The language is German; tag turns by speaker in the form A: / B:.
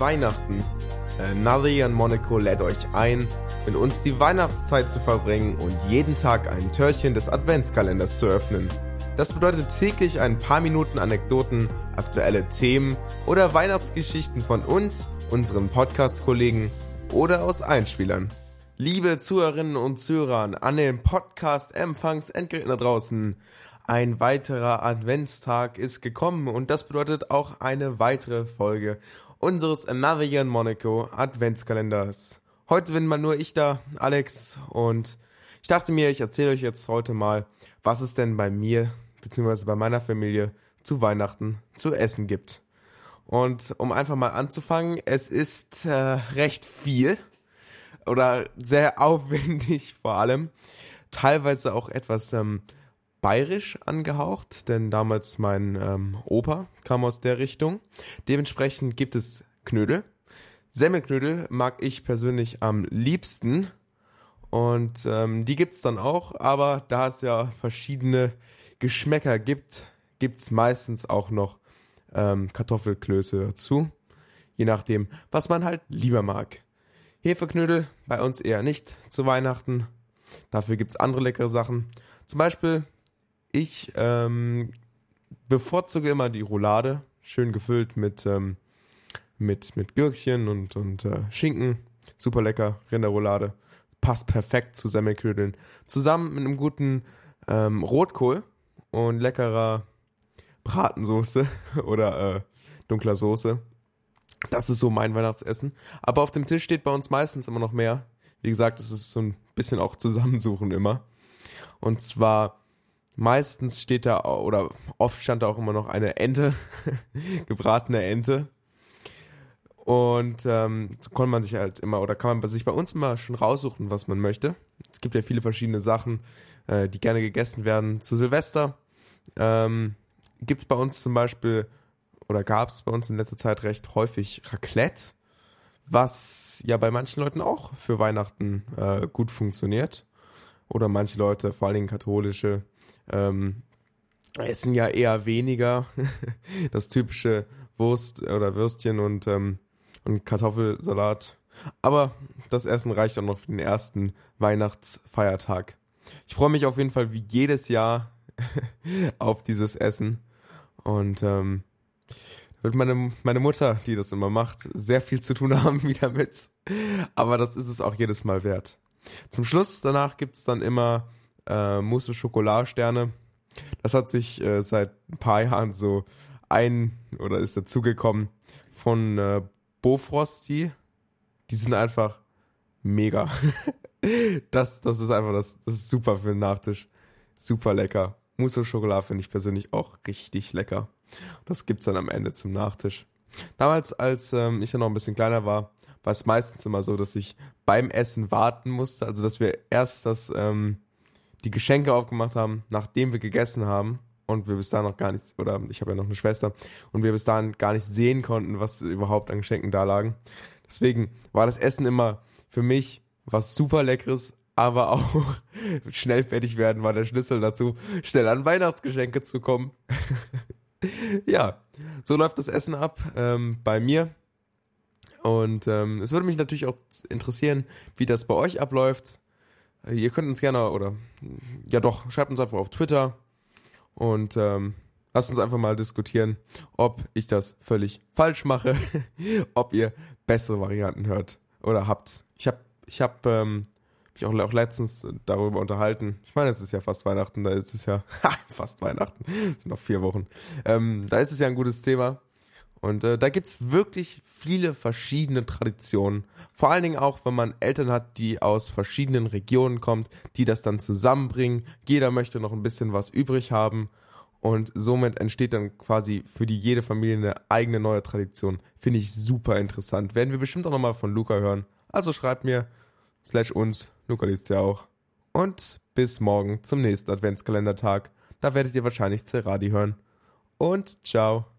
A: Weihnachten. Äh, Nari und Monaco lädt euch ein, mit uns die Weihnachtszeit zu verbringen und jeden Tag ein Türchen des Adventskalenders zu öffnen. Das bedeutet täglich ein paar Minuten Anekdoten, aktuelle Themen oder Weihnachtsgeschichten von uns, unseren Podcast-Kollegen oder aus Einspielern. Liebe Zuhörerinnen und Zuhörer an den Podcast-Empfangs-Endgeräten da draußen, ein weiterer Adventstag ist gekommen und das bedeutet auch eine weitere Folge unseres Another Monaco Adventskalenders. Heute bin mal nur ich da, Alex, und ich dachte mir, ich erzähle euch jetzt heute mal, was es denn bei mir bzw. bei meiner Familie zu Weihnachten zu essen gibt. Und um einfach mal anzufangen, es ist äh, recht viel oder sehr aufwendig vor allem, teilweise auch etwas ähm, bayerisch angehaucht, denn damals mein ähm, Opa kam aus der Richtung. Dementsprechend gibt es Knödel. Semmelknödel mag ich persönlich am liebsten und ähm, die gibt's dann auch, aber da es ja verschiedene Geschmäcker gibt, gibt's meistens auch noch ähm, Kartoffelklöße dazu, je nachdem, was man halt lieber mag. Hefeknödel bei uns eher nicht zu Weihnachten. Dafür gibt's andere leckere Sachen. Zum Beispiel ich ähm, bevorzuge immer die Roulade, schön gefüllt mit, ähm, mit, mit Gürkchen und, und äh, Schinken. Super lecker, Rinderroulade. Passt perfekt zu Semmelknödeln. Zusammen mit einem guten ähm, Rotkohl und leckerer Bratensoße oder äh, dunkler Soße. Das ist so mein Weihnachtsessen. Aber auf dem Tisch steht bei uns meistens immer noch mehr. Wie gesagt, es ist so ein bisschen auch zusammensuchen immer. Und zwar Meistens steht da, oder oft stand da auch immer noch eine Ente, gebratene Ente. Und ähm, so konnte man sich halt immer, oder kann man sich bei uns immer schon raussuchen, was man möchte. Es gibt ja viele verschiedene Sachen, äh, die gerne gegessen werden. Zu Silvester ähm, gibt es bei uns zum Beispiel, oder gab es bei uns in letzter Zeit recht häufig Raclette, was ja bei manchen Leuten auch für Weihnachten äh, gut funktioniert. Oder manche Leute, vor allen Dingen katholische, ähm, essen ja eher weniger das typische Wurst oder Würstchen und, ähm, und Kartoffelsalat. Aber das Essen reicht auch noch für den ersten Weihnachtsfeiertag. Ich freue mich auf jeden Fall wie jedes Jahr auf dieses Essen. Und ähm, wird meine, meine Mutter, die das immer macht, sehr viel zu tun haben wieder mit. Aber das ist es auch jedes Mal wert. Zum Schluss danach gibt es dann immer äh, Mousse Schokoladsterne. Das hat sich äh, seit ein paar Jahren so ein oder ist dazugekommen von äh, Bofrosti. Die sind einfach mega. das, das ist einfach das, das ist super für den Nachtisch. Super lecker. Mousse Schokolade finde ich persönlich auch richtig lecker. Das gibt's dann am Ende zum Nachtisch. Damals, als ähm, ich ja noch ein bisschen kleiner war, war es meistens immer so, dass ich beim Essen warten musste. Also, dass wir erst das ähm, die Geschenke aufgemacht haben, nachdem wir gegessen haben und wir bis dahin noch gar nichts, oder ich habe ja noch eine Schwester, und wir bis dahin gar nicht sehen konnten, was überhaupt an Geschenken da lagen. Deswegen war das Essen immer für mich was super leckeres, aber auch schnell fertig werden war der Schlüssel dazu, schnell an Weihnachtsgeschenke zu kommen. ja, so läuft das Essen ab ähm, bei mir. Und ähm, es würde mich natürlich auch interessieren, wie das bei euch abläuft. Ihr könnt uns gerne, oder ja doch, schreibt uns einfach auf Twitter und ähm, lasst uns einfach mal diskutieren, ob ich das völlig falsch mache, ob ihr bessere Varianten hört oder habt. Ich habe ich hab, ähm, mich auch, auch letztens darüber unterhalten. Ich meine, es ist ja fast Weihnachten, da ist es ja fast Weihnachten, es sind noch vier Wochen. Ähm, da ist es ja ein gutes Thema. Und äh, da gibt's wirklich viele verschiedene Traditionen. Vor allen Dingen auch, wenn man Eltern hat, die aus verschiedenen Regionen kommt, die das dann zusammenbringen. Jeder möchte noch ein bisschen was übrig haben. Und somit entsteht dann quasi für die jede Familie eine eigene neue Tradition. Finde ich super interessant. Werden wir bestimmt auch nochmal von Luca hören. Also schreibt mir, slash uns, Luca liest ja auch. Und bis morgen zum nächsten Adventskalendertag. Da werdet ihr wahrscheinlich Zeradi hören. Und ciao.